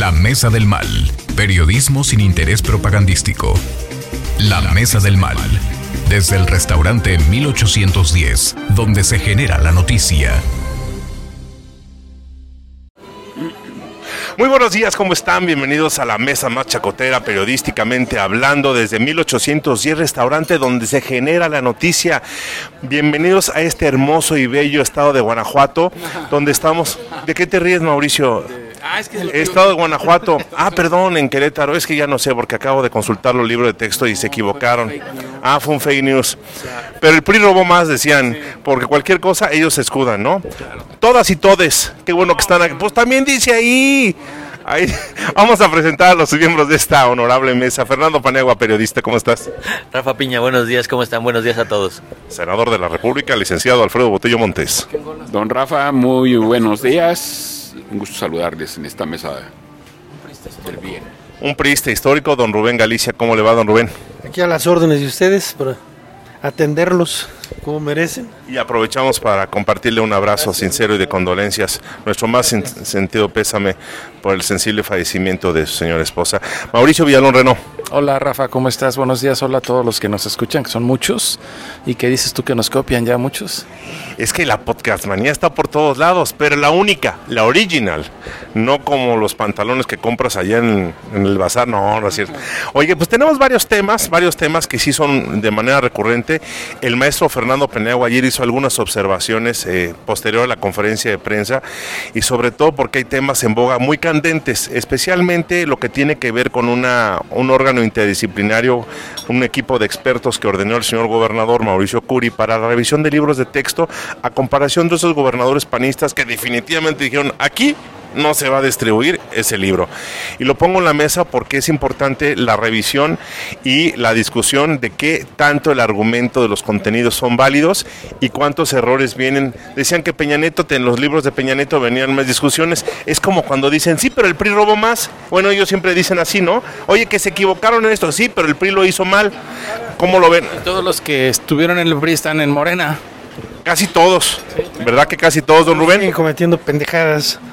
La Mesa del Mal. Periodismo sin interés propagandístico. La Mesa del Mal. Desde el restaurante 1810, donde se genera la noticia. Muy buenos días, ¿cómo están? Bienvenidos a la mesa más chacotera, periodísticamente hablando, desde 1810, restaurante donde se genera la noticia. Bienvenidos a este hermoso y bello estado de Guanajuato, donde estamos. ¿De qué te ríes, Mauricio? Estado de Guanajuato. Ah, perdón, en Querétaro. Es que ya no sé porque acabo de consultar los libros de texto y se equivocaron. Ah, fue un fake news. Pero el PRI robó más, decían, porque cualquier cosa ellos se escudan, ¿no? Todas y todes. Qué bueno que están aquí. Pues también dice ahí. Ahí, vamos a presentar a los miembros de esta honorable mesa. Fernando Panegua, periodista, ¿cómo estás? Rafa Piña, buenos días, ¿cómo están? Buenos días a todos. Senador de la República, licenciado Alfredo Botello Montes. Don Rafa, muy buenos días. Un gusto saludarles en esta mesa del bien. Un priista histórico, don Rubén Galicia. ¿Cómo le va, don Rubén? Aquí a las órdenes de ustedes para atenderlos como merecen. Y aprovechamos para compartirle un abrazo sincero y de condolencias. Nuestro más sin- sentido pésame por el sensible fallecimiento de su señora esposa. Mauricio Villalón Renó. Hola Rafa, ¿cómo estás? Buenos días, hola a todos los que nos escuchan, que son muchos. ¿Y qué dices tú que nos copian ya muchos? Es que la podcast manía está por todos lados, pero la única, la original, no como los pantalones que compras allá en, en el bazar, no, no es cierto. Oye, pues tenemos varios temas, varios temas que sí son de manera recurrente. El maestro Fernando Penegua ayer hizo algunas observaciones eh, posterior a la conferencia de prensa y sobre todo porque hay temas en boga muy candentes, especialmente lo que tiene que ver con una, un órgano interdisciplinario, un equipo de expertos que ordenó el señor gobernador Mauricio Curi para la revisión de libros de texto a comparación de esos gobernadores panistas que definitivamente dijeron aquí no se va a distribuir ese libro. Y lo pongo en la mesa porque es importante la revisión y la discusión de qué tanto el argumento de los contenidos son válidos y cuántos errores vienen. Decían que Peña Nieto, en los libros de Peña Nieto venían más discusiones. Es como cuando dicen, sí, pero el PRI robó más. Bueno, ellos siempre dicen así, ¿no? Oye, que se equivocaron en esto, sí, pero el PRI lo hizo mal. ¿Cómo lo ven? Todos los que estuvieron en el PRI están en Morena. Casi todos. ¿Verdad que casi todos, don Rubén? Siguen cometiendo pendejadas.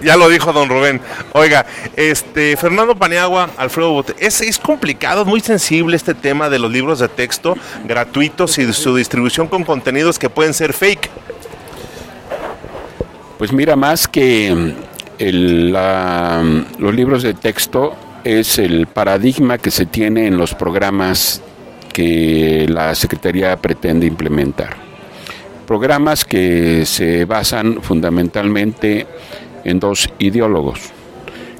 Ya lo dijo don Rubén. Oiga, este Fernando Paniagua, Alfredo Bote, es, es complicado, es muy sensible este tema de los libros de texto gratuitos y su distribución con contenidos que pueden ser fake. Pues mira, más que mm, el, la- mm, los libros de texto, es el paradigma que se tiene en los programas que la Secretaría pretende implementar. Programas que se basan fundamentalmente en dos ideólogos,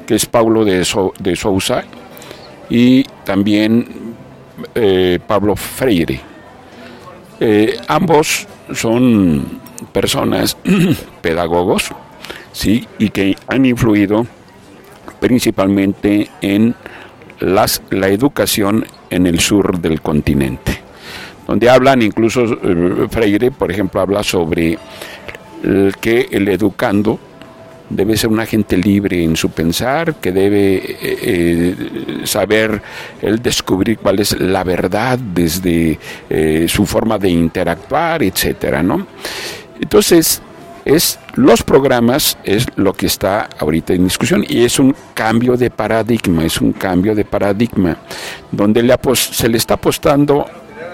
que es Paulo de, Sou- de Sousa y también eh, Pablo Freire. Eh, ambos son personas pedagogos, sí, y que han influido principalmente en las, la educación en el sur del continente, donde hablan incluso eh, Freire, por ejemplo, habla sobre que el educando debe ser un agente libre en su pensar, que debe eh, eh, saber el descubrir cuál es la verdad desde su forma de interactuar, etcétera, ¿no? Entonces, es los programas es lo que está ahorita en discusión y es un cambio de paradigma, es un cambio de paradigma donde le se le está apostando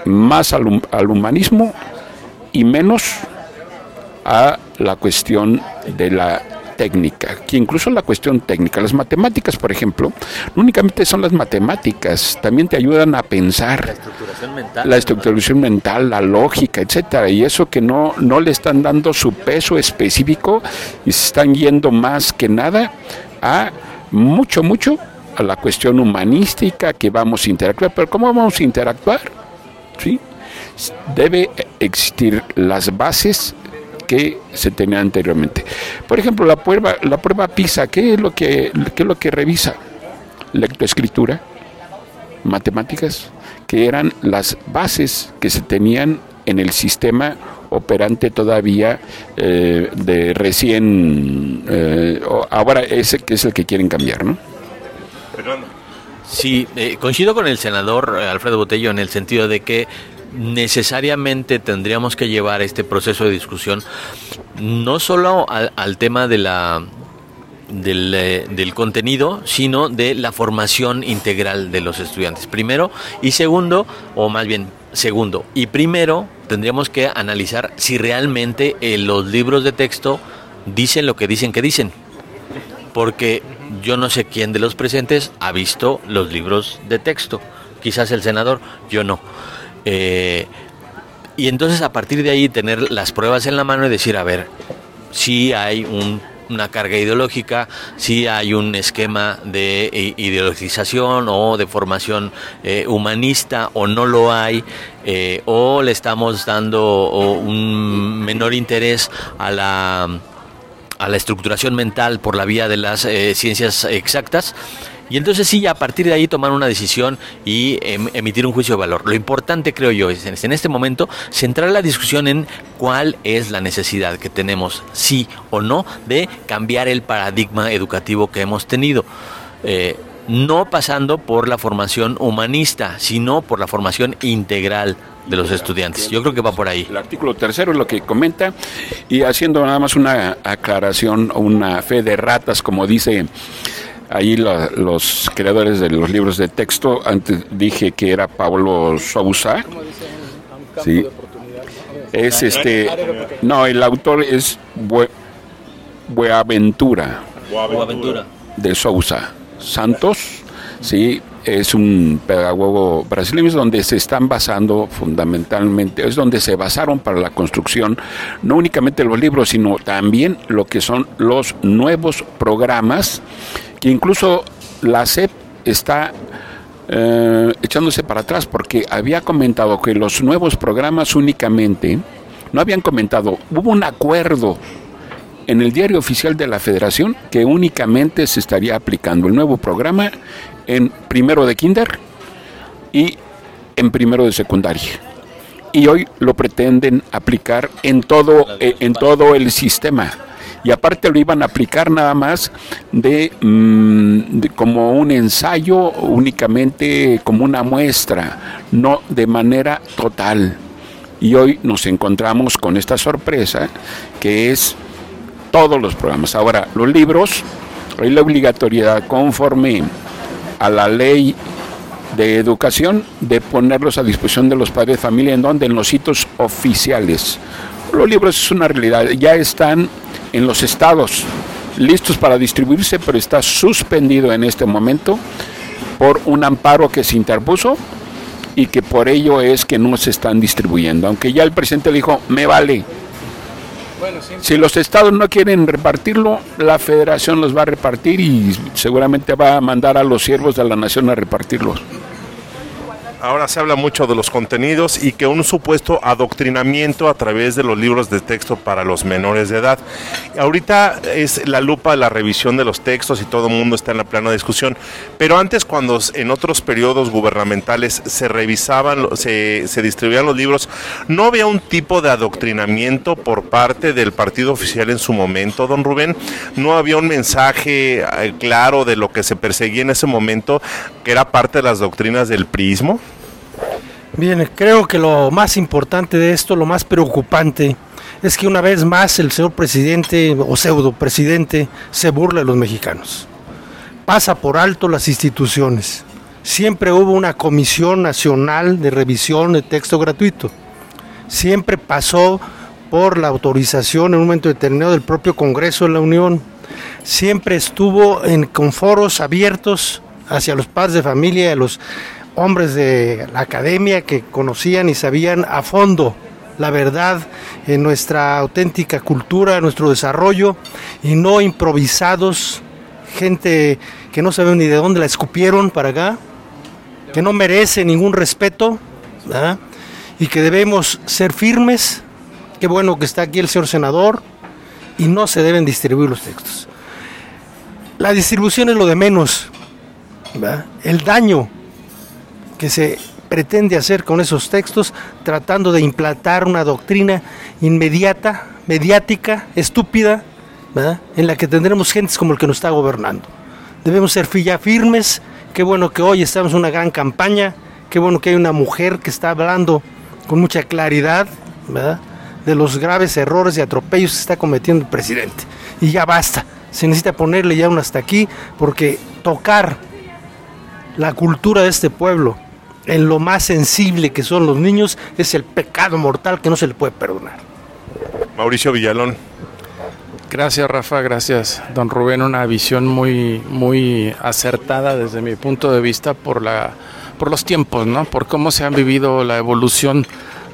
más al humanismo y menos a la cuestión de la técnica, que incluso la cuestión técnica, las matemáticas, por ejemplo, no únicamente son las matemáticas, también te ayudan a pensar Estructuración mental. la estructuración mental, la lógica, etcétera, y eso que no, no le están dando su peso específico y se están yendo más que nada a mucho, mucho a la cuestión humanística que vamos a interactuar. Pero ¿cómo vamos a interactuar? ¿Sí? Debe existir las bases que se tenían anteriormente. Por ejemplo, la prueba, la prueba PISA, ¿qué es lo que, qué es lo que revisa? Lectoescritura, matemáticas, que eran las bases que se tenían en el sistema operante todavía eh, de recién, eh, ahora ese que es el que quieren cambiar, ¿no? Sí, eh, coincido con el senador Alfredo Botello en el sentido de que necesariamente tendríamos que llevar este proceso de discusión no solo al, tema de la del, eh, del contenido, sino de la formación integral de los estudiantes. Primero y segundo, o más bien segundo y primero, tendríamos que analizar si realmente eh, los libros de texto dicen lo que dicen que dicen. Porque yo no sé quién de los presentes ha visto los libros de texto. Quizás el senador, yo no. Eh, y entonces a partir de ahí tener las pruebas en la mano y decir, a ver, si hay un una carga ideológica, si hay un esquema de i- ideologización o de formación eh, humanista o no lo hay, eh, o le estamos dando un menor interés a la, estructuración mental por la vía de las eh, ciencias exactas. Y entonces sí, a partir de ahí tomar una decisión y em, emitir un juicio de valor. Lo importante, creo yo, es en este momento centrar la discusión en cuál es la necesidad que tenemos, sí o no, de cambiar el paradigma educativo que hemos tenido. Eh, no pasando por la formación humanista, sino por la formación integral de los estudiantes. Yo creo que va por ahí. El artículo tercero es lo que comenta y haciendo nada más una aclaración, una fe de ratas, como dice ahí la- los creadores de los libros de texto. Antes dije que era Pablo Sousa. Sí. Es este. No, el autor es Bue- Bueaventura Boaventura. de Sousa Santos, sí, es un pedagogo brasileño, es donde se están basando fundamentalmente, es donde se basaron para la construcción, no únicamente los libros, sino también lo que son los nuevos programas, que incluso la SEP está eh, echándose para atrás, porque había comentado que los nuevos programas únicamente, no habían comentado, hubo un acuerdo en el diario oficial de la Federación que únicamente se estaría aplicando el nuevo programa en primero de kinder y en primero de secundaria. Y hoy lo pretenden aplicar en todo, eh, en todo el sistema. Y aparte lo iban a aplicar nada más de, mm, de como un ensayo, únicamente como una muestra, no de manera total. Y hoy nos encontramos con esta sorpresa que es todos los programas. Ahora, los libros, hay la obligatoriedad conforme a la ley de educación de ponerlos a disposición de los padres de familia en donde en los sitios oficiales. Los libros es una realidad, ya están en los estados listos para distribuirse, pero está suspendido en este momento por un amparo que se interpuso y que por ello es que no se están distribuyendo. Aunque ya el presidente dijo, me vale, si los estados no quieren repartirlo, la federación los va a repartir y seguramente va a mandar a los siervos de la nación a repartirlos. Ahora se habla mucho de los contenidos y que un supuesto adoctrinamiento a través de los libros de texto para los menores de edad. Ahorita es la lupa la revisión de los textos y todo el mundo está en la plena discusión. Pero antes, cuando en otros periodos gubernamentales se revisaban, se, se distribuían los libros, ¿no había un tipo de adoctrinamiento por parte del partido oficial en su momento, don Rubén? ¿No había un mensaje eh, claro de lo que se perseguía en ese momento, que era parte de las doctrinas del prismo? Bien, creo que lo más importante de esto, lo más preocupante, es que una vez más el señor presidente o pseudo presidente se burla de los mexicanos. Pasa por alto las instituciones. Siempre hubo una comisión nacional de revisión de texto gratuito. Siempre pasó por la autorización en un momento determinado del propio Congreso de la Unión. Siempre estuvo en, con foros abiertos hacia los padres de familia y a los hombres de la academia que conocían y sabían a fondo la verdad en nuestra auténtica cultura, nuestro desarrollo, y no improvisados, gente que no sabe ni de dónde la escupieron para acá, que no merece ningún respeto, ¿verdad? y que debemos ser firmes. Qué bueno que está aquí el señor senador, y no se deben distribuir los textos. La distribución es lo de menos, ¿verdad? el daño que se pretende hacer con esos textos, tratando de implantar una doctrina inmediata, mediática, estúpida, ¿verdad? en la que tendremos gentes como el que nos está gobernando. Debemos ser ya firmes, qué bueno que hoy estamos en una gran campaña, qué bueno que hay una mujer que está hablando con mucha claridad ¿verdad? de los graves errores y atropellos que está cometiendo el presidente. Y ya basta, se necesita ponerle ya un hasta aquí, porque tocar la cultura de este pueblo en lo más sensible que son los niños es el pecado mortal que no se le puede perdonar. Mauricio Villalón. Gracias Rafa, gracias don Rubén, una visión muy muy acertada desde mi punto de vista por la por los tiempos, ¿no? Por cómo se han vivido la evolución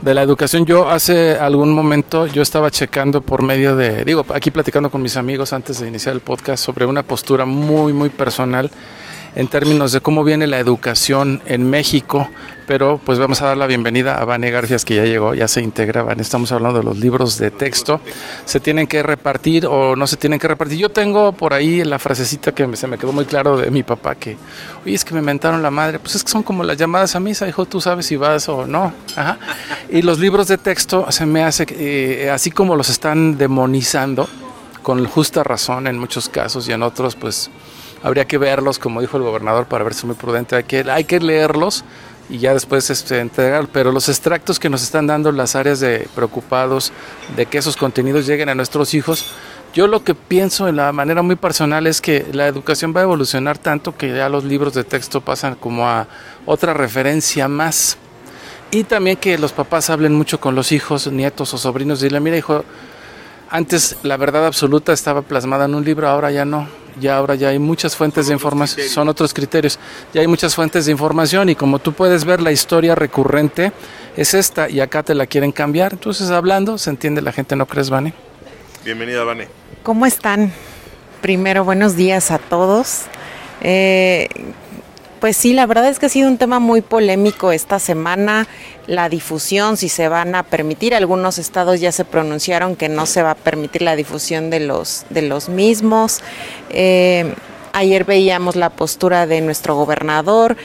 de la educación. Yo hace algún momento yo estaba checando por medio de, digo, aquí platicando con mis amigos antes de iniciar el podcast sobre una postura muy muy personal en términos de cómo viene la educación en México, pero pues vamos a dar la bienvenida a Vane Garfias que ya llegó, ya se integra, Vane, estamos hablando de los libros de texto, se tienen que repartir o no se tienen que repartir. Yo tengo por ahí la frasecita que se me quedó muy claro de mi papá que, oye, es que me mentaron la madre, pues es que son como las llamadas a misa, hijo, tú sabes si vas o no. Y los libros de texto se me hace, eh, así como los están demonizando, con justa razón en muchos casos y en otros pues habría que verlos, como dijo el gobernador, para ver si es muy prudente. Hay que, hay que leerlos y ya después este, entregar. Pero los extractos que nos están dando las áreas de preocupados de que esos contenidos lleguen a nuestros hijos, yo lo que pienso en la manera muy personal es que la educación va a evolucionar tanto que ya los libros de texto pasan como a otra referencia más. Y también que los papás hablen mucho con los hijos, nietos o sobrinos y dile, mira hijo, antes la verdad absoluta estaba plasmada en un libro, ahora ya no ya ahora ya hay muchas fuentes de información, son otros criterios, ya hay muchas fuentes de información y como tú puedes ver la historia recurrente es esta y acá te la quieren cambiar, entonces hablando se entiende la gente, ¿no crees, Vane? Bienvenida, Vane. ¿Cómo están? Primero, buenos días a todos. Eh, pues sí, la verdad es que ha sido un tema muy polémico esta semana, la difusión, si se van a permitir. Algunos estados ya se pronunciaron que no se va a permitir la difusión de los, de los mismos. Eh, ayer veíamos la postura de nuestro gobernador.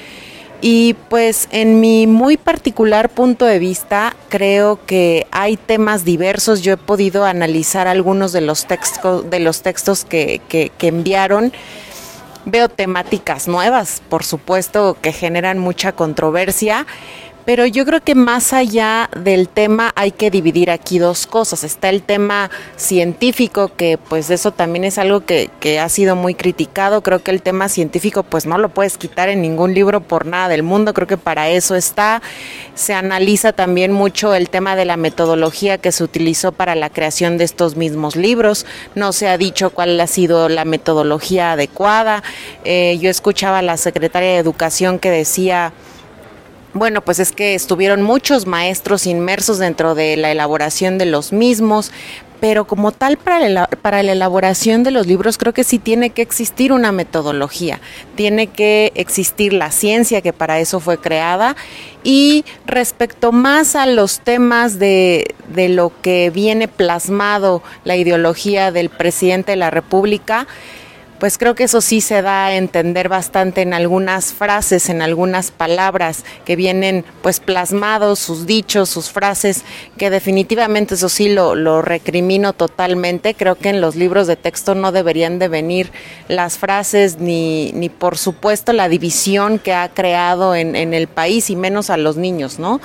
Y pues en mi muy particular punto de vista, creo que hay temas diversos. Yo he podido analizar algunos de los textos, de los textos que, que, que enviaron Veo temáticas nuevas, por supuesto, que generan mucha controversia. Pero yo creo que más allá del tema hay que dividir aquí dos cosas. Está el tema científico, que pues eso también es algo que, que, ha sido muy criticado. Creo que el tema científico pues no lo puedes quitar en ningún libro por nada del mundo. Creo que para eso está. Se analiza también mucho el tema de la metodología que se utilizó para la creación de estos mismos libros. No se ha dicho cuál ha sido la metodología adecuada. Eh, yo escuchaba a la secretaria de Educación que decía bueno, pues es que estuvieron muchos maestros inmersos dentro de la elaboración de los mismos, pero como tal para la, para la elaboración de los libros creo que sí tiene que existir una metodología, tiene que existir la ciencia que para eso fue creada. Y respecto más a los temas de, de lo que viene plasmado la ideología del presidente de la República, pues creo que eso sí se da a entender bastante en algunas frases, en algunas palabras que vienen pues plasmados, sus dichos, sus frases, que definitivamente eso sí lo, recrimino totalmente. Creo que en los libros de texto no deberían de venir las frases ni, ni por supuesto la división que ha creado en, en el país y menos a los niños, ¿no?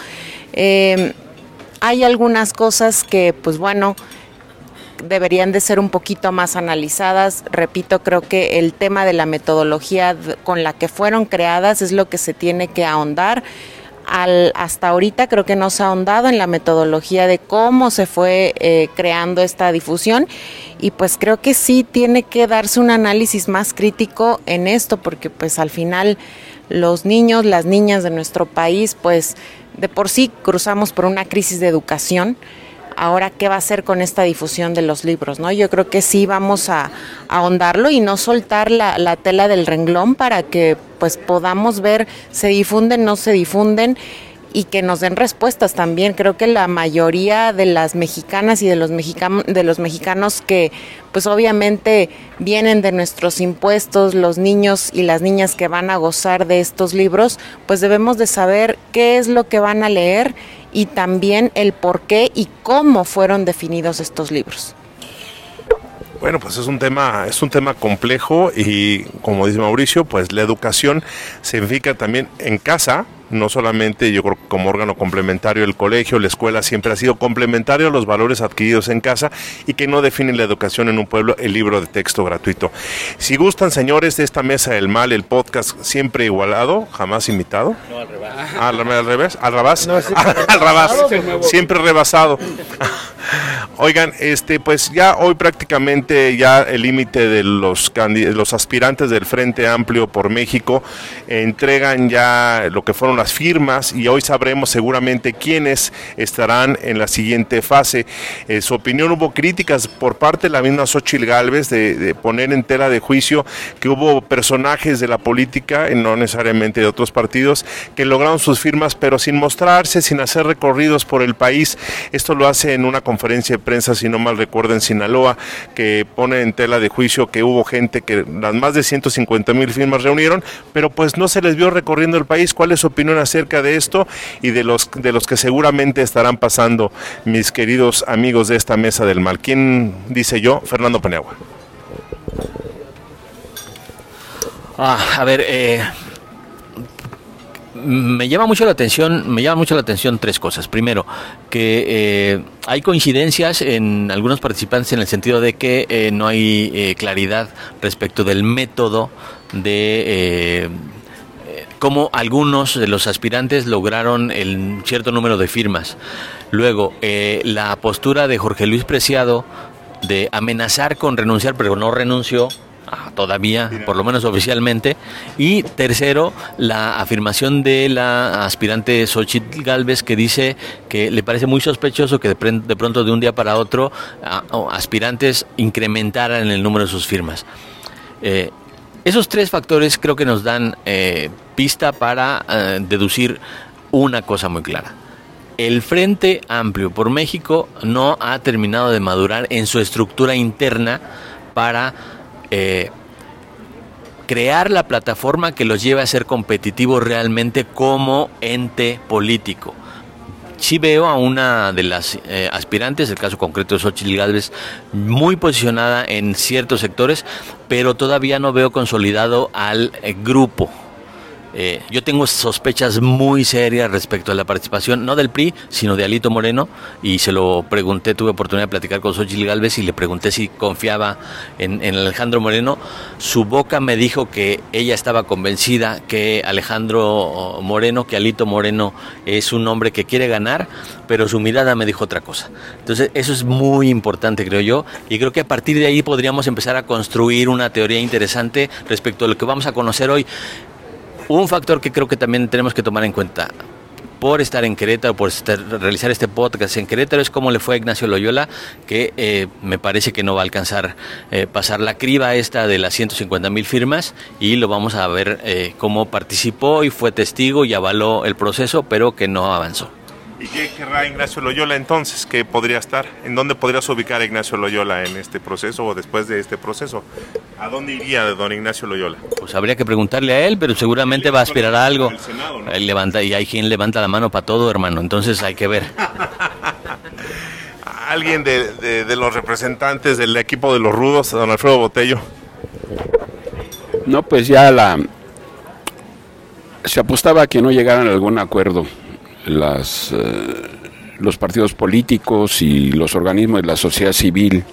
Eh, hay algunas cosas que pues bueno, deberían de ser un poquito más analizadas. Repito, creo que el tema de la metodología con la que fueron creadas es lo que se tiene que ahondar. Al, hasta ahorita creo que no se ha ahondado en la metodología de cómo se fue eh, creando esta difusión y pues creo que sí tiene que darse un análisis más crítico en esto porque pues al final los niños, las niñas de nuestro país pues de por sí cruzamos por una crisis de educación ahora qué va a hacer con esta difusión de los libros, ¿no? Yo creo que sí vamos a, ahondarlo y no soltar la, la, tela del renglón para que pues podamos ver se difunden, no se difunden y que nos den respuestas también. Creo que la mayoría de las mexicanas y de los, mexicanos, de los mexicanos que pues obviamente vienen de nuestros impuestos, los niños y las niñas que van a gozar de estos libros, pues debemos de saber qué es lo que van a leer y también el por qué y cómo fueron definidos estos libros. Bueno, pues es un tema, es un tema complejo y como dice Mauricio, pues la educación significa también en casa no solamente yo creo que como órgano complementario el colegio, la escuela siempre ha sido complementario a los valores adquiridos en casa y que no definen la educación en un pueblo el libro de texto gratuito. Si gustan, señores, de esta mesa del mal, el podcast siempre igualado, jamás imitado. No, al revés. Ah, al revés, al revés, al revés, siempre rebasado. Oigan, este, pues ya hoy prácticamente ya el límite de los los aspirantes del Frente Amplio por México entregan ya lo que fueron las firmas y hoy sabremos seguramente quiénes estarán en la siguiente fase. En su opinión hubo críticas por parte de la misma Xochil Gálvez de, de poner en tela de juicio que hubo personajes de la política, y no necesariamente de otros partidos, que lograron sus firmas pero sin mostrarse, sin hacer recorridos por el país. Esto lo hace en una conferencia de prensa, si no mal recuerdo, en Sinaloa, que pone en tela de juicio que hubo gente que las más de 150 mil firmas reunieron, pero pues no se les vio recorriendo el país. ¿Cuál es su opinión acerca de esto y de los, de los que seguramente estarán pasando, mis queridos amigos de esta mesa del mal? ¿Quién dice yo? Fernando Paniagua. Ah, a ver, eh, me llama mucho la atención, me llama mucho la atención tres cosas. Primero, que eh, hay coincidencias en algunos participantes en el sentido de que eh, no hay claridad respecto del método de cómo algunos de los aspirantes lograron el cierto número de firmas. Luego, la postura de Jorge Luis Preciado de amenazar con renunciar, pero no renunció, Ah, todavía, por lo menos oficialmente. Y tercero, la afirmación de la aspirante Xochitl Galvez que dice que le parece muy sospechoso que de, pronto de un día para otro aspirantes incrementaran el número de sus firmas. Eh, esos tres factores creo que nos dan eh, pista para eh, deducir una cosa muy clara. El Frente Amplio por México no ha terminado de madurar en su estructura interna para eh, crear la plataforma que los lleve a ser competitivos realmente como ente político. Sí veo a una de las eh, aspirantes, el caso concreto de Xochitl Gálvez, muy posicionada en ciertos sectores, pero todavía no veo consolidado al eh, grupo eh, yo tengo sospechas muy serias respecto a la participación, no del PRI, sino de Alito Moreno, y se lo pregunté, tuve oportunidad de platicar con Xochitl Galvez y le pregunté si confiaba en, Alejandro Moreno. Su boca me dijo que ella estaba convencida que Alejandro Moreno, que Alito Moreno es un hombre que quiere ganar, pero su mirada me dijo otra cosa. Entonces, eso es muy importante, creo yo, y creo que a partir de ahí podríamos empezar a construir una teoría interesante respecto a lo que vamos a conocer hoy. Un factor que creo que también tenemos que tomar en cuenta por estar en Querétaro, por realizar este podcast en Querétaro, es como le fue a Ignacio Loyola, que eh, me parece que no va a alcanzar eh, pasar la criba esta de las 150 mil firmas y lo vamos a ver eh, cómo participó y fue testigo y avaló el proceso, pero que no avanzó. ¿Y qué querrá Ignacio Loyola entonces? ¿Qué podría estar? ¿En dónde podrías ubicar a Ignacio Loyola en este proceso o después de este proceso? ¿A dónde iría don Ignacio Loyola? Pues habría que preguntarle a él, pero seguramente va a aspirar a algo. él levanta, y hay quien levanta la mano para todo, hermano, entonces hay que ver. ¿Alguien de, de los representantes del equipo de los rudos, don Alfredo Botello? No, pues ya la... Se apostaba a que no llegaran a algún acuerdo las, eh, los partidos políticos y los organismos de la sociedad civil.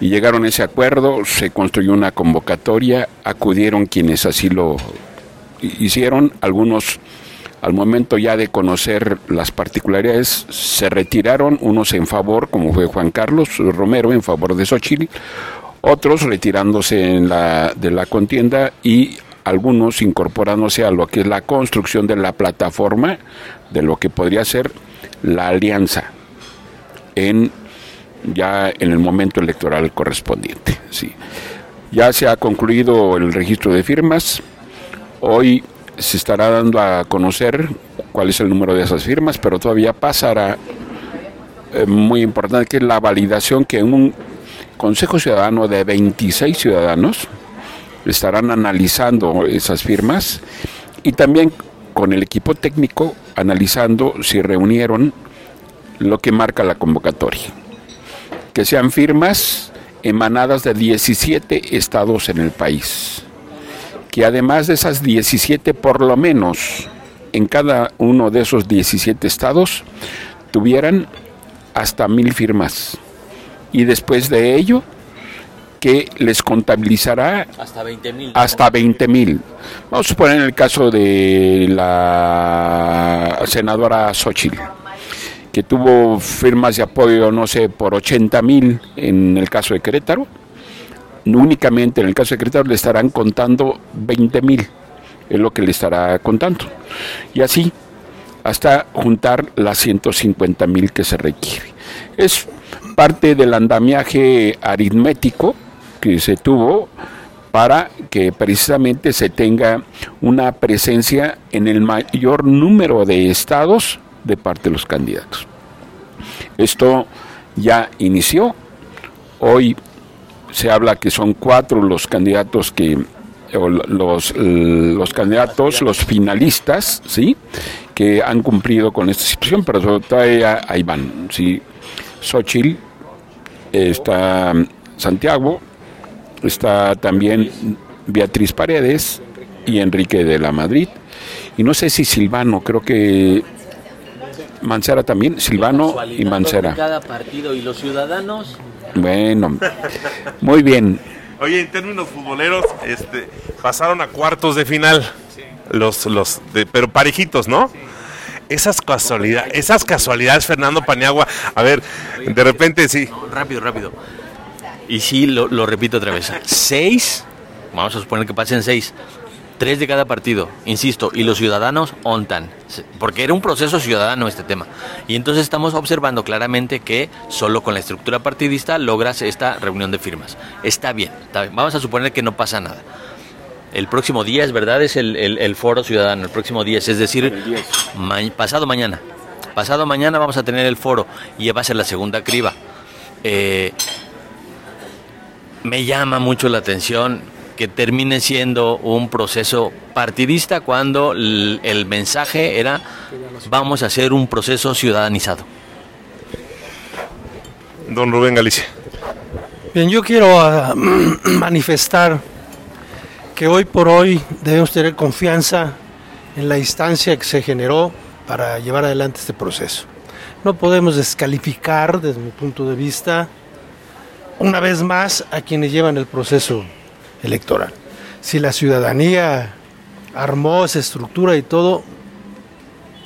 Y llegaron a ese acuerdo, se construyó una convocatoria, acudieron quienes así lo hicieron, algunos al momento ya de conocer las particularidades se retiraron, unos en favor, como fue Juan Carlos Romero, en favor de Xochitl, otros retirándose en la, de la contienda y algunos incorporándose a lo que es la construcción de la plataforma de lo que podría ser la alianza en ya en el momento electoral correspondiente. Sí. Ya se ha concluido el registro de firmas. Hoy se estará dando a conocer cuál es el número de esas firmas, pero todavía pasará eh, muy importante que es la validación que un Consejo Ciudadano de 26 ciudadanos estarán analizando esas firmas y también con el equipo técnico analizando si reunieron lo que marca la convocatoria. Que sean firmas emanadas de 17 estados en el país. Que además de esas 17 por lo menos en cada uno de esos 17 estados tuvieran hasta mil firmas. Y después de ello, que les contabilizará Hasta 20 mil. hasta 20 mil. Vamos a suponer en el caso de la senadora Xochitl, que tuvo firmas de apoyo, no sé, por 80 mil en el caso de Querétaro. Únicamente en el caso de Querétaro le estarán contando 20 mil, es lo que le estará contando. Y así hasta juntar las 150 mil que se requiere. Es parte del andamiaje aritmético que se tuvo para que precisamente se tenga una presencia en el mayor número de estados de parte de los candidatos. Esto ya inició. Hoy se habla que son cuatro los candidatos que o los, los candidatos, los finalistas, ¿sí? que han cumplido con esta situación, pero todavía ahí van. ¿sí? Xochitl, está Santiago, está también Beatriz Paredes y Enrique de la Madrid. Y no sé si Silvano, creo que Mancera también, Silvano y Mancera. Cada partido y los ciudadanos. Bueno, muy bien. Oye, en términos futboleros, este, pasaron a cuartos de final. Los, los, de- pero parejitos, ¿no? Esas casualidades, esas casualidades, Fernando Paniagua. A ver, de repente sí. Rápido, rápido. Y sí, lo, lo repito otra vez. Seis, vamos a suponer que pasen seis. Tres de cada partido, insisto, y los ciudadanos ontan. Porque era un proceso ciudadano este tema. Y entonces estamos observando claramente que solo con la estructura partidista logras esta reunión de firmas. Está bien, está bien. Vamos a suponer que no pasa nada. El próximo día, es verdad, es el, el- el foro ciudadano, el próximo día, es decir, ma- pasado mañana. Pasado mañana vamos a tener el foro y va a ser la segunda criba. Eh, me llama mucho la atención que termine siendo un proceso partidista cuando el mensaje era vamos a hacer un proceso ciudadanizado. Don Rubén Galicia. Bien, yo quiero ah, manifestar que hoy por hoy debemos tener confianza en la instancia que se generó para llevar adelante este proceso. No podemos descalificar, desde mi punto de vista, una vez más a quienes llevan el proceso electoral. Si la ciudadanía armó esa estructura y todo,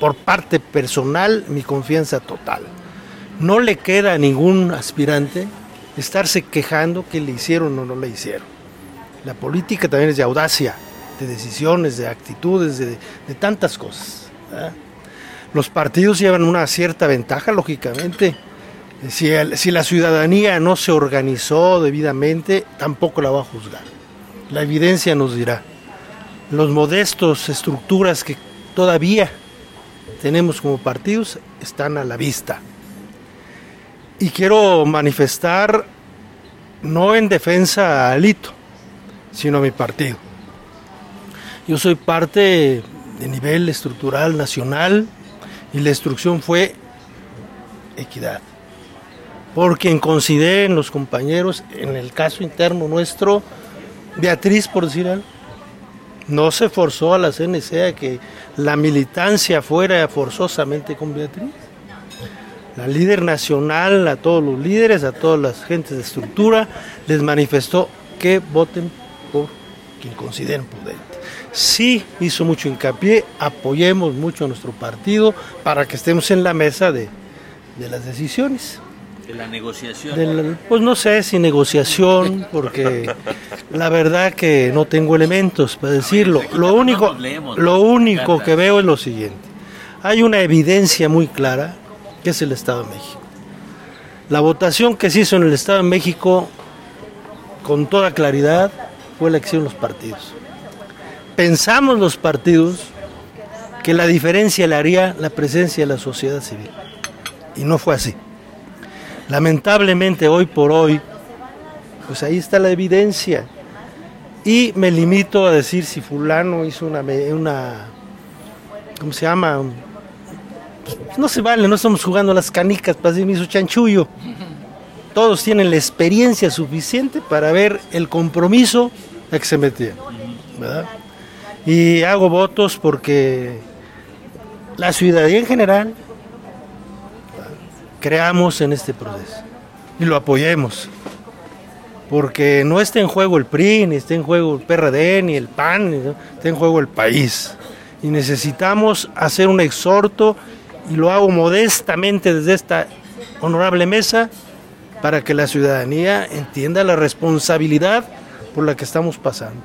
por parte personal, mi confianza total. No le queda a ningún aspirante estarse quejando que le hicieron o no le hicieron. La política también es de audacia, de decisiones, de actitudes, de, tantas cosas. Los partidos llevan una cierta ventaja, lógicamente. Si, la ciudadanía no se organizó debidamente, tampoco la va a juzgar. La evidencia nos dirá. Los modestos estructuras que todavía tenemos como partidos están a la vista. Y quiero manifestar, no en defensa a Alito, sino a mi partido. Yo soy parte de nivel estructural nacional y la instrucción fue equidad. Por quien consideren los compañeros, en el caso interno nuestro, Beatriz, por decir algo, no se forzó a la CNC a que la militancia fuera forzosamente con Beatriz. La líder nacional, a todos los líderes, a todas las gentes de estructura, les manifestó que voten por quien consideren prudente. Sí hizo mucho hincapié, apoyemos mucho a nuestro partido para que estemos en la mesa de, de las decisiones. De la negociación. Pues no sé si negociación, porque la verdad que no tengo elementos para decirlo. Lo único, lo único que veo es lo siguiente. Hay una evidencia muy clara, que es el Estado de México. La votación que se hizo en el Estado de México, con toda claridad, fue la que hicieron los partidos. Pensamos los partidos que la diferencia la haría la presencia de la sociedad civil. Y no fue así. Lamentablemente hoy por hoy, pues ahí está la evidencia. Y me limito a decir si fulano hizo una, una ¿cómo se llama? Pues no se vale, no estamos jugando las canicas para decir me chanchullo. Todos tienen la experiencia suficiente para ver el compromiso a que se metieron, ¿verdad? Y hago votos porque la ciudadanía en general creamos en este proceso y lo apoyemos. Porque no está en juego el PRI, ni está en juego el PRD, ni el PAN, está en juego el país. Y necesitamos hacer un exhorto, y lo hago modestamente desde esta honorable mesa, para que la ciudadanía entienda la responsabilidad por la que estamos pasando.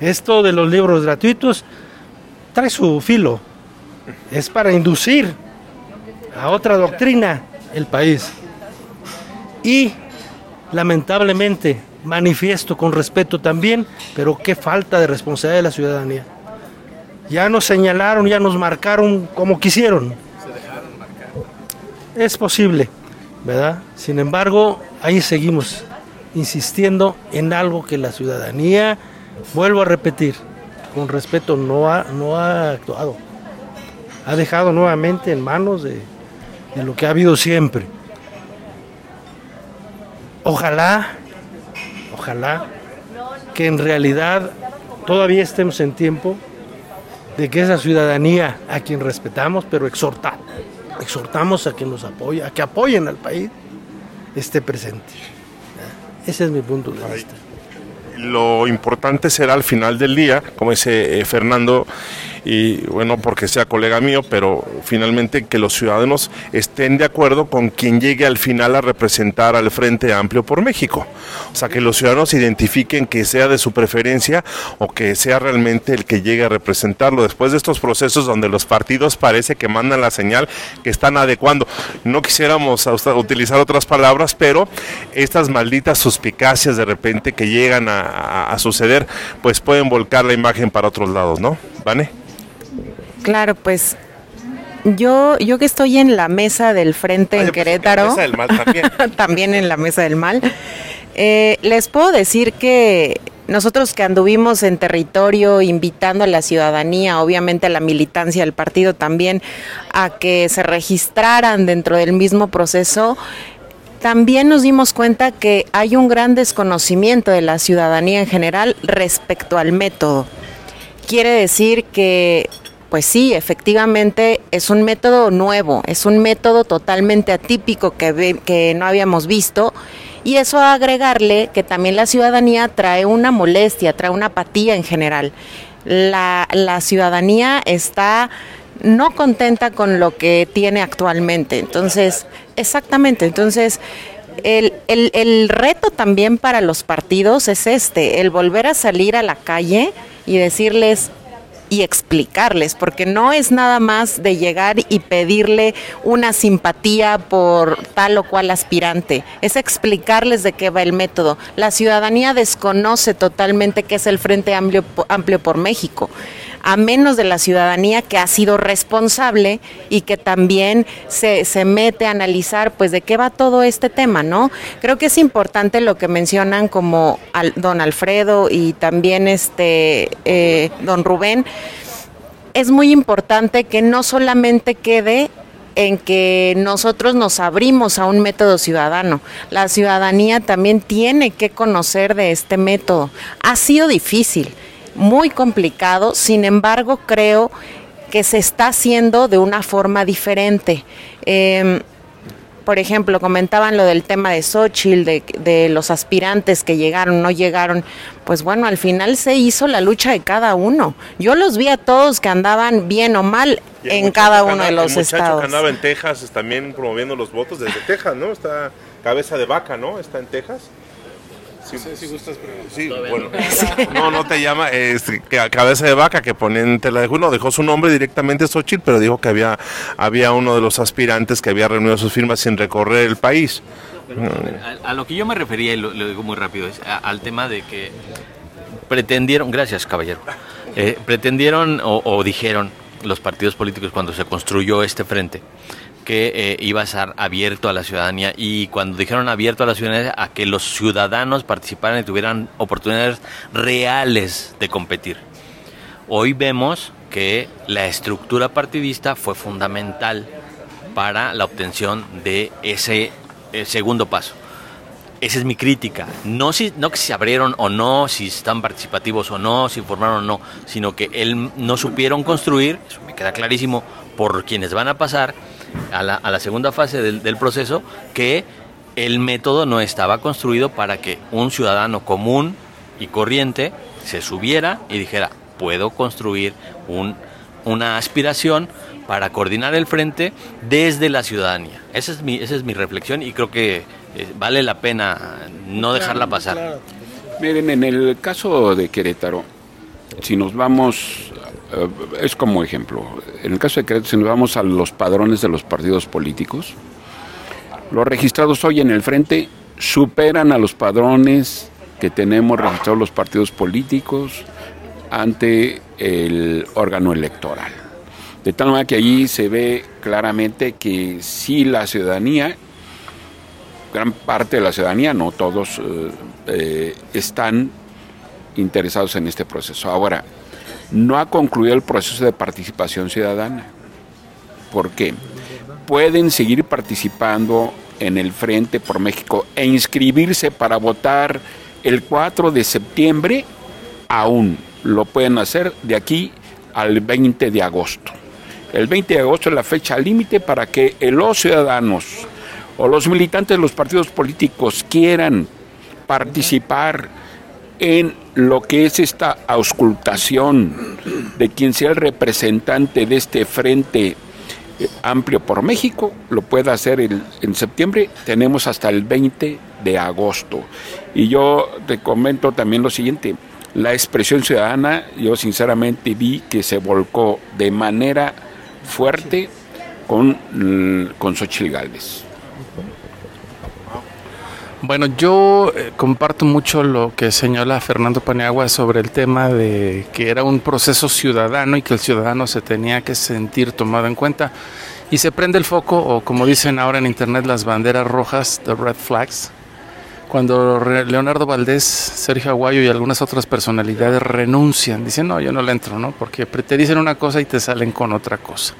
Esto de los libros gratuitos trae su filo, es para inducir a otra doctrina el país. Y lamentablemente manifiesto con respeto también, pero qué falta de responsabilidad de la ciudadanía. Ya nos señalaron, ya nos marcaron como quisieron. Es posible, ¿verdad? Sin embargo, ahí seguimos insistiendo en algo que la ciudadanía, vuelvo a repetir, con respeto no ha, no ha actuado. Ha dejado nuevamente en manos de, de lo que ha habido siempre. Ojalá, ojalá que en realidad todavía estemos en tiempo de que esa ciudadanía a quien respetamos, pero exhorta, exhortamos a que nos apoye, a que apoyen al país, esté presente. Ese es mi punto de vista. Lo importante será al final del día, como dice eh, Fernando, y bueno, porque sea colega mío, pero finalmente que los ciudadanos estén de acuerdo con quien llegue al final a representar al Frente Amplio por México. O sea, que los ciudadanos identifiquen que sea de su preferencia o que sea realmente el que llegue a representarlo. Después de estos procesos donde los partidos parece que mandan la señal que están adecuando. No quisiéramos utilizar otras palabras, pero estas malditas suspicacias de repente que llegan a, suceder, pues pueden volcar la imagen para otros lados, ¿no? ¿Vale? Claro, pues yo, yo que estoy en la mesa del frente en Querétaro, también. en la mesa del mal, eh, les puedo decir que nosotros que anduvimos en territorio invitando a la ciudadanía, obviamente a la militancia del partido también, a que se registraran dentro del mismo proceso, también nos dimos cuenta que hay un gran desconocimiento de la ciudadanía en general respecto al método. Quiere decir que pues sí, efectivamente es un método nuevo, es un método totalmente atípico que, no habíamos visto y eso a agregarle que también la ciudadanía trae una molestia, trae una apatía en general. La, ciudadanía está no contenta con lo que tiene actualmente. Entonces, exactamente, entonces... El, el, reto también para los partidos es este, el volver a salir a la calle y decirles, y explicarles, porque no es nada más de llegar y pedirle una simpatía por tal o cual aspirante, es explicarles de qué va el método. La ciudadanía desconoce totalmente qué es el Frente Amplio, Amplio por México a menos de la ciudadanía que ha sido responsable y que también se, se mete a analizar pues de qué va todo este tema, ¿no? Creo que es importante lo que mencionan como al, don Alfredo y también este eh, don Rubén. Es muy importante que no solamente quede en que nosotros nos abrimos a un método ciudadano. La ciudadanía también tiene que conocer de este método. Ha sido difícil muy complicado, sin embargo creo que se está haciendo de una forma diferente. Em, por ejemplo, comentaban lo del tema de Xochitl, de, de, los aspirantes que llegaron, no llegaron. Pues bueno, al final se hizo la lucha de cada uno. Yo los vi a todos que andaban bien o mal en cada uno de los el estados. que andaba en Texas también promoviendo los votos desde Texas, ¿no? Está cabeza de vaca, ¿no? Está en Texas. Sí, si gustas, Sí, bueno. No, no te llama este, cabeza de vaca que ponen tela de no dejó su nombre directamente Xochitl, pero dijo que había, había uno de los aspirantes que había reunido sus firmas sin recorrer el país. a, lo que yo me refería, y lo, digo muy rápido, es al tema de que pretendieron, gracias caballero, eh, pretendieron o dijeron los partidos políticos cuando se construyó este frente, que eh, iba a ser abierto a la ciudadanía y cuando dijeron abierto a la ciudadanía a que los ciudadanos participaran y tuvieran oportunidades reales de competir. Hoy vemos que la estructura partidista fue fundamental para la obtención de ese eh, segundo paso. esa es mi crítica. No, si, no que se abrieron o no, si están participativos o no, si formaron o no, sino que él no supieron construir, eso me queda clarísimo, por quienes van a pasar a la, a la segunda fase del, del proceso, que el método no estaba construido para que un ciudadano común y corriente se subiera y dijera, puedo construir un, una aspiración para coordinar el frente desde la ciudadanía. Esa es mi, esa es mi reflexión y creo que eh, vale la pena no dejarla pasar. Miren, en el caso de Querétaro, si nos vamos, es como ejemplo, en el caso de Querétaro, si nos vamos a los padrones de los partidos políticos, los registrados hoy en el frente superan a los padrones que tenemos registrados los partidos políticos ante el órgano electoral. De tal manera que allí se ve claramente que si la ciudadanía, gran parte de la ciudadanía, no todos, eh, eh, están interesados en este proceso. Ahora, no ha concluido el proceso de participación ciudadana. ¿Por qué? Pueden seguir participando en el Frente por México e inscribirse para votar el 4 de septiembre, aún lo pueden hacer de aquí al 20 de agosto. El 20 de agosto es la fecha límite para que los ciudadanos o los militantes de los partidos políticos quieran participar en lo que es esta auscultación de quien sea el representante de este frente eh, amplio por México, lo puede hacer en septiembre, tenemos hasta el 20 de agosto. Y yo te comento también lo siguiente, la expresión ciudadana, yo sinceramente vi que se volcó de manera fuerte con, con Xochitl. Bueno, yo eh, comparto mucho lo que señala Fernando Paniagua sobre el tema de que era un proceso ciudadano y que el ciudadano se tenía que sentir tomado en cuenta. Y se prende el foco, o como dicen ahora en internet, las banderas rojas, the red flags, cuando Leonardo Valdés, Sergio Aguayo y algunas otras personalidades renuncian, dicen, no, yo no le entro, ¿no? Porque te dicen una cosa y te salen con otra cosa.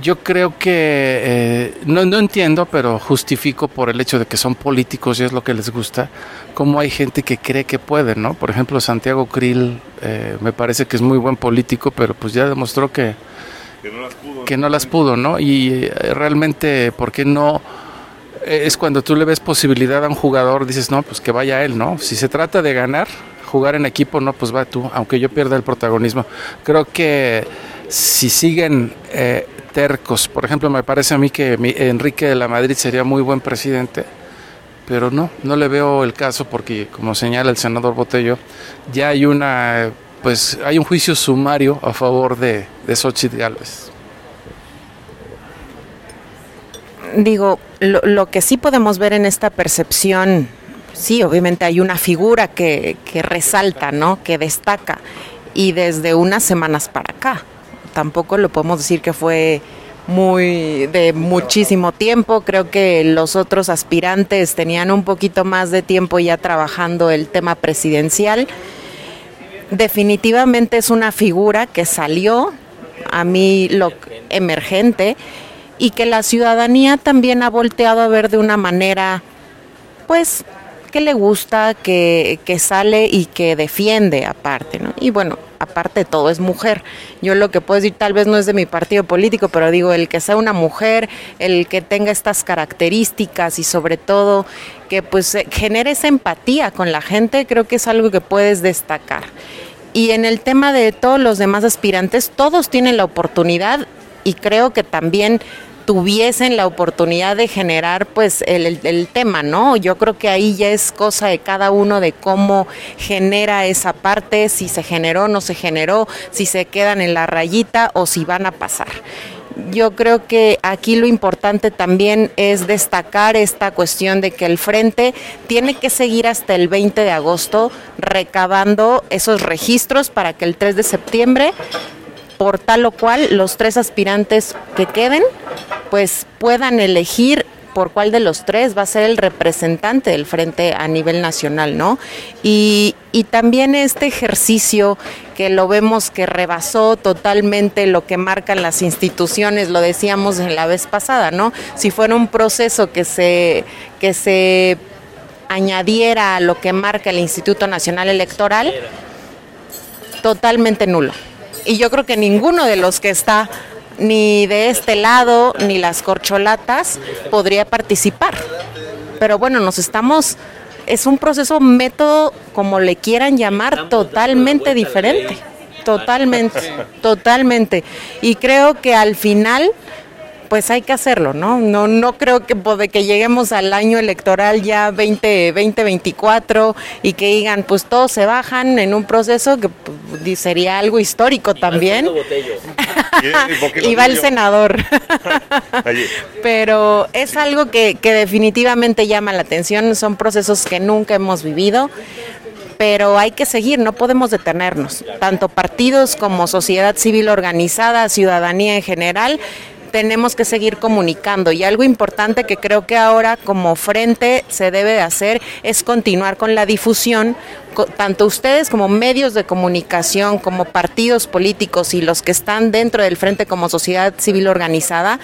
Yo creo que, eh, no, no, entiendo, pero justifico por el hecho de que son políticos y es lo que les gusta, cómo hay gente que cree que puede, ¿no? Por ejemplo, Santiago Krill eh, me parece que es muy buen político, pero pues ya demostró que, que no las pudo, que no, las pudo, ¿no? Y eh, realmente, ¿por qué no? es cuando tú le ves posibilidad a un jugador, dices, no, pues que vaya él, ¿no? Si se trata de ganar, jugar en equipo, no, pues va tú, aunque yo pierda el protagonismo. Creo que si siguen eh, por ejemplo, me parece a mí que Enrique de la Madrid sería muy buen presidente, pero no, no le veo el caso porque, como señala el senador Botello, ya hay una, pues hay un juicio sumario a favor de, de Xochitl Gálvez. digo, lo, lo, que sí podemos ver en esta percepción, sí, obviamente hay una figura que, que resalta, ¿no? Que destaca. Y desde unas semanas para acá. Tampoco lo podemos decir que fue muy de muchísimo tiempo. Creo que los otros aspirantes tenían un poquito más de tiempo ya trabajando el tema presidencial. Definitivamente es una figura que salió a mí lo emergente y que la ciudadanía también ha volteado a ver de una manera, pues, que le gusta, que, que sale y que defiende aparte, ¿no? Y bueno, aparte de todo, es mujer. Yo lo que puedo decir tal vez no es de mi partido político, pero digo, el que sea una mujer, el que tenga estas características y sobre todo que pues genere esa empatía con la gente, creo que es algo que puedes destacar. Y en el tema de todos los demás aspirantes, todos tienen la oportunidad y creo que también tuviesen la oportunidad de generar pues el, el, tema, ¿no? Yo creo que ahí ya es cosa de cada uno de cómo genera esa parte, si se generó, no se generó, si se quedan en la rayita o si van a pasar. Yo creo que aquí lo importante también es destacar esta cuestión de que el frente tiene que seguir hasta el 20 de agosto recabando esos registros para que el 3 de septiembre por tal o cual los tres aspirantes que queden pues puedan elegir por cuál de los tres va a ser el representante del frente a nivel nacional, ¿no? Y, y, también este ejercicio que lo vemos que rebasó totalmente lo que marcan las instituciones, lo decíamos en la vez pasada, ¿no? Si fuera un proceso que se, que se añadiera a lo que marca el Instituto Nacional Electoral, totalmente nulo. Y yo creo que ninguno de los que está ni de este lado ni las corcholatas podría participar. Pero bueno, nos estamos es un proceso método como le quieran llamar totalmente diferente. Totalmente, totalmente. Y creo que al final pues hay que hacerlo, ¿no? No, no creo que, de que lleguemos al año electoral ya 20, 2024 y que digan, pues todos se bajan en un proceso que pues, sería algo histórico también. y va el senador. Pero es algo que, que definitivamente llama la atención, son procesos que nunca hemos vivido pero hay que seguir, no podemos detenernos. Tanto partidos como sociedad civil organizada, ciudadanía en general, tenemos que seguir comunicando y algo importante que creo que ahora como frente se debe de hacer es continuar con la difusión, tanto ustedes como medios de comunicación, como partidos políticos y los que están dentro del frente como sociedad civil organizada,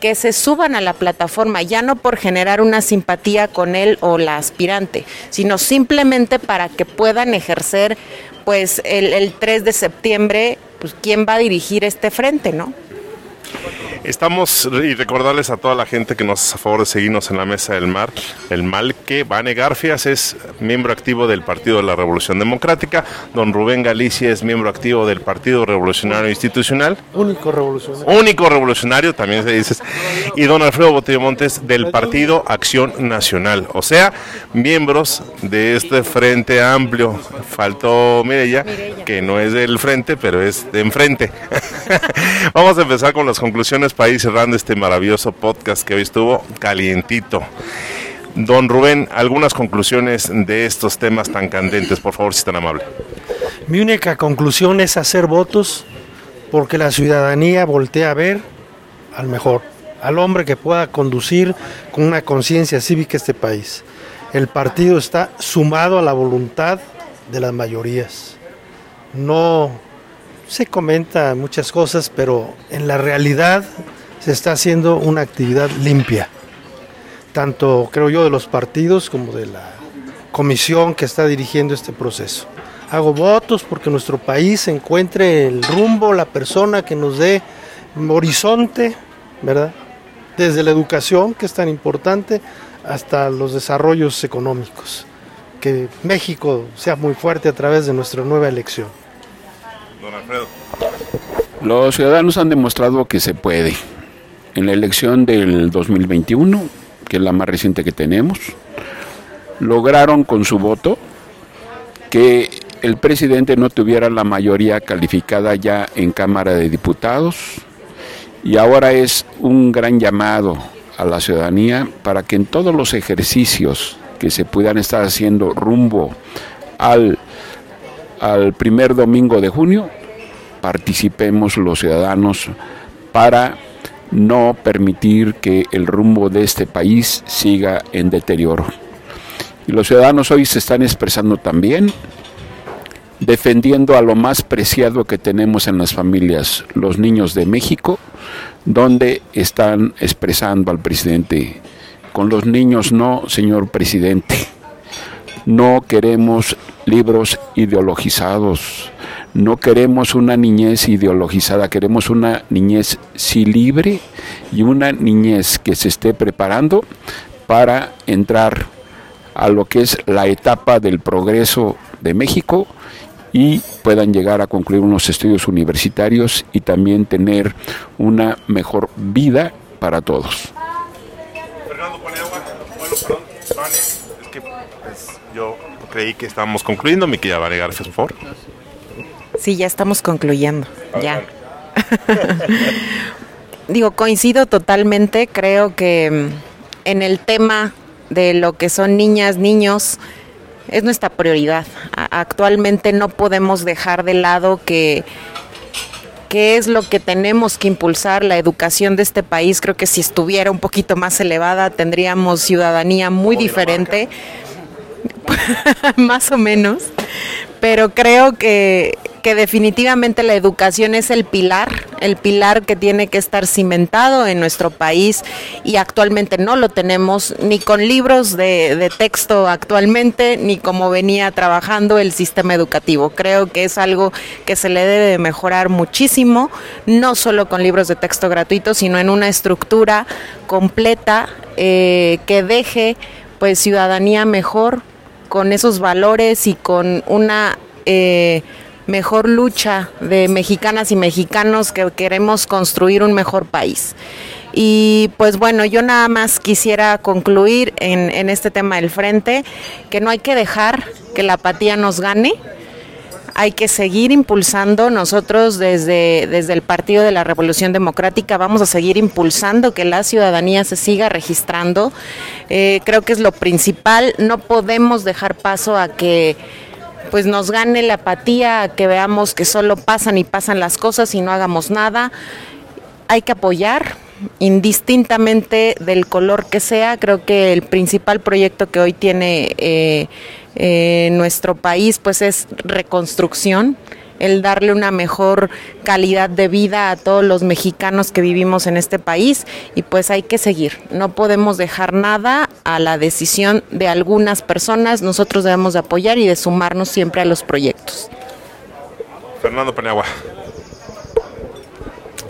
que se suban a la plataforma, ya no por generar una simpatía con él o la aspirante, sino simplemente para que puedan ejercer pues el, el 3 de septiembre, pues quién va a dirigir este frente, ¿no? Estamos y recordarles a toda la gente que nos hace a favor de seguirnos en la mesa del mar, el mal que Vane Garfias es miembro activo del Partido de la Revolución Democrática, don Rubén Galicia es miembro activo del Partido Revolucionario Institucional. Único revolucionario. Único revolucionario, también se dice. Y don Alfredo Botello Montes del Partido Acción Nacional. O sea, miembros de este frente amplio. Faltó Mireya, que no es del frente, pero es de enfrente. Vamos a empezar con las conclusiones para ir cerrando este maravilloso podcast que hoy estuvo calientito. Don Rubén, algunas conclusiones de estos temas tan candentes, por favor, si es tan amable. Mi única conclusión es hacer votos porque la ciudadanía voltea a ver al mejor, al hombre que pueda conducir con una conciencia cívica este país. El partido está sumado a la voluntad de las mayorías. No se comenta muchas cosas, pero en la realidad se está haciendo una actividad limpia, tanto creo yo de los partidos como de la comisión que está dirigiendo este proceso. Hago votos porque nuestro país encuentre el rumbo, la persona que nos dé horizonte, ¿verdad? Desde la educación, que es tan importante, hasta los desarrollos económicos. Que México sea muy fuerte a través de nuestra nueva elección. Los ciudadanos han demostrado que se puede. En la elección del 2021, que es la más reciente que tenemos, lograron con su voto que el presidente no tuviera la mayoría calificada ya en Cámara de Diputados y ahora es un gran llamado a la ciudadanía para que en todos los ejercicios que se puedan estar haciendo rumbo al, al primer domingo de junio, participemos los ciudadanos para no permitir que el rumbo de este país siga en deterioro. Y los ciudadanos hoy se están expresando también, defendiendo a lo más preciado que tenemos en las familias, los niños de México, donde están expresando al presidente, con los niños no, señor presidente, no queremos libros ideologizados, no queremos una niñez ideologizada, queremos una niñez sí libre y una niñez que se esté preparando para entrar a lo que es la etapa del progreso de México y puedan llegar a concluir unos estudios universitarios y también tener una mejor vida para todos. Fernando bueno, es que pues, yo creí que estábamos concluyendo, mi querida Vane García, por favor. Sí, ya estamos concluyendo. Ya. Digo, coincido totalmente. Creo que mm, en el tema de lo que son niñas, niños, es nuestra prioridad. Actualmente no podemos dejar de lado que qué es lo que tenemos que impulsar, la educación de este país. Creo que si estuviera un poquito más elevada tendríamos ciudadanía muy diferente, más o menos. Pero creo que que definitivamente la educación es el pilar, el pilar que tiene que estar cimentado en nuestro país y actualmente no lo tenemos ni con libros de, texto actualmente ni como venía trabajando el sistema educativo. Creo que es algo que se le debe de mejorar muchísimo, no solo con libros de texto gratuitos, sino en una estructura completa eh, que deje pues ciudadanía mejor con esos valores y con una eh, mejor lucha de mexicanas y mexicanos que queremos construir un mejor país. Y pues bueno, yo nada más quisiera concluir en, en este tema del frente, que no hay que dejar que la apatía nos gane, hay que seguir impulsando. Nosotros desde, desde el Partido de la Revolución Democrática vamos a seguir impulsando que la ciudadanía se siga registrando. Eh, creo que es lo principal. No podemos dejar paso a que pues nos gane la apatía, a que veamos que solo pasan y pasan las cosas y no hagamos nada. Hay que apoyar, indistintamente del color que sea. Creo que el principal proyecto que hoy tiene eh, eh, nuestro país pues es reconstrucción el darle una mejor calidad de vida a todos los mexicanos que vivimos en este país y pues hay que seguir. No podemos dejar nada a la decisión de algunas personas. Nosotros debemos de apoyar y de sumarnos siempre a los proyectos. Fernando Paniagua.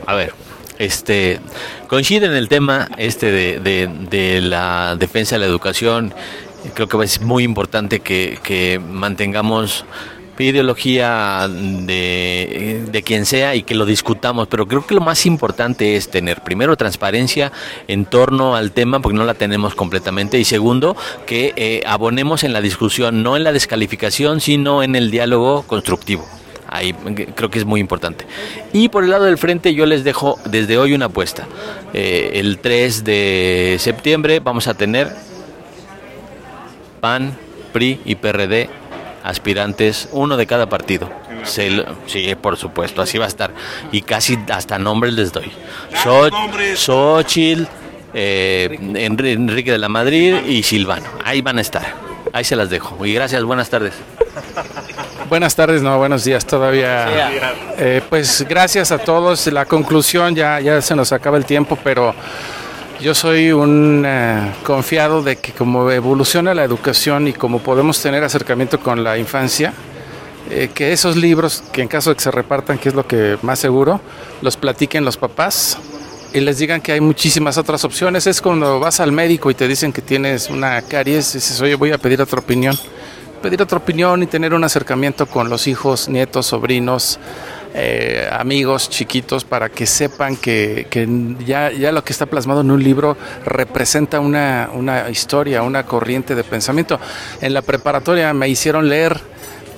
A ver, este coincide en el tema este de, de, de la defensa de la educación creo que es muy importante que, que mantengamos ideología de, de, quien sea y que lo discutamos, pero creo que lo más importante es tener primero transparencia en torno al tema, porque no la tenemos completamente, y segundo, que eh, abonemos en la discusión, no en la descalificación, sino en el diálogo constructivo. Ahí creo que es muy importante. Y por el lado del frente yo les dejo desde hoy una apuesta. Eh, el 3 de septiembre vamos a tener PAN, PRI y PRD aspirantes, uno de cada partido. Se, sí, por supuesto, así va a estar. Y casi hasta nombres les doy. Xochitl, eh, Enrique de la Madrid y Silvano. Ahí van a estar. Ahí se las dejo. Y gracias, buenas tardes. Buenas tardes, no, buenos días todavía. Eh, pues gracias a todos. La conclusión ya, ya se nos acaba el tiempo, pero yo soy un uh, confiado de que como evoluciona la educación y como podemos tener acercamiento con la infancia, eh, que esos libros, que en caso de que se repartan, que es lo que más seguro, los platiquen los papás y les digan que hay muchísimas otras opciones. Es cuando vas al médico y te dicen que tienes una caries y dices, oye, voy a pedir otra opinión. Pedir otra opinión y tener un acercamiento con los hijos, nietos, sobrinos, eh, amigos chiquitos para que sepan que, que, ya, ya lo que está plasmado en un libro representa una, una historia, una corriente de pensamiento. En la preparatoria me hicieron leer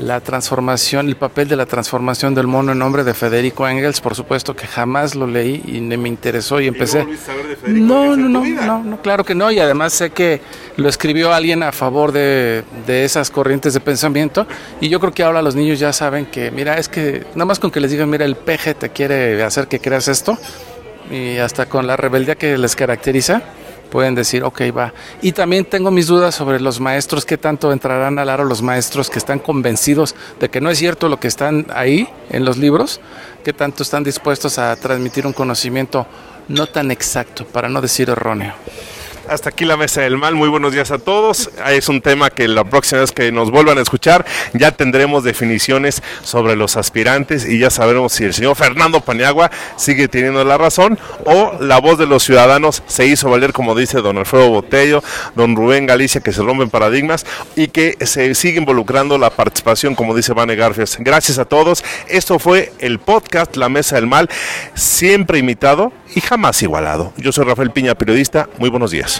la transformación, el papel de la transformación del mono en nombre de Federico Engels, por supuesto que jamás lo leí y me interesó y empecé. ¿Y no, no, no, no, no, claro que no, y además sé que lo escribió alguien a favor de, de, esas corrientes de pensamiento y yo creo que ahora los niños ya saben que, mira, es que nada más con que les digan, mira, el peje te quiere hacer que creas esto y hasta con la rebeldía que les caracteriza pueden decir, ok, va. Y también tengo mis dudas sobre los maestros, qué tanto entrarán al aro los maestros que están convencidos de que no es cierto lo que están ahí en los libros, qué tanto están dispuestos a transmitir un conocimiento no tan exacto, para no decir erróneo. Hasta aquí la mesa del mal. Muy buenos días a todos. Es un tema que la próxima vez que nos vuelvan a escuchar ya tendremos definiciones sobre los aspirantes y ya sabremos si el señor Fernando Paniagua sigue teniendo la razón o la voz de los ciudadanos se hizo valer, como dice don Alfredo Botello, don Rubén Galicia, que se rompen paradigmas y que se sigue involucrando la participación, como dice Vane Garfias. Gracias a todos. Esto fue el podcast La Mesa del Mal, siempre imitado y jamás igualado. Yo soy Rafael Piña, periodista. Muy buenos días.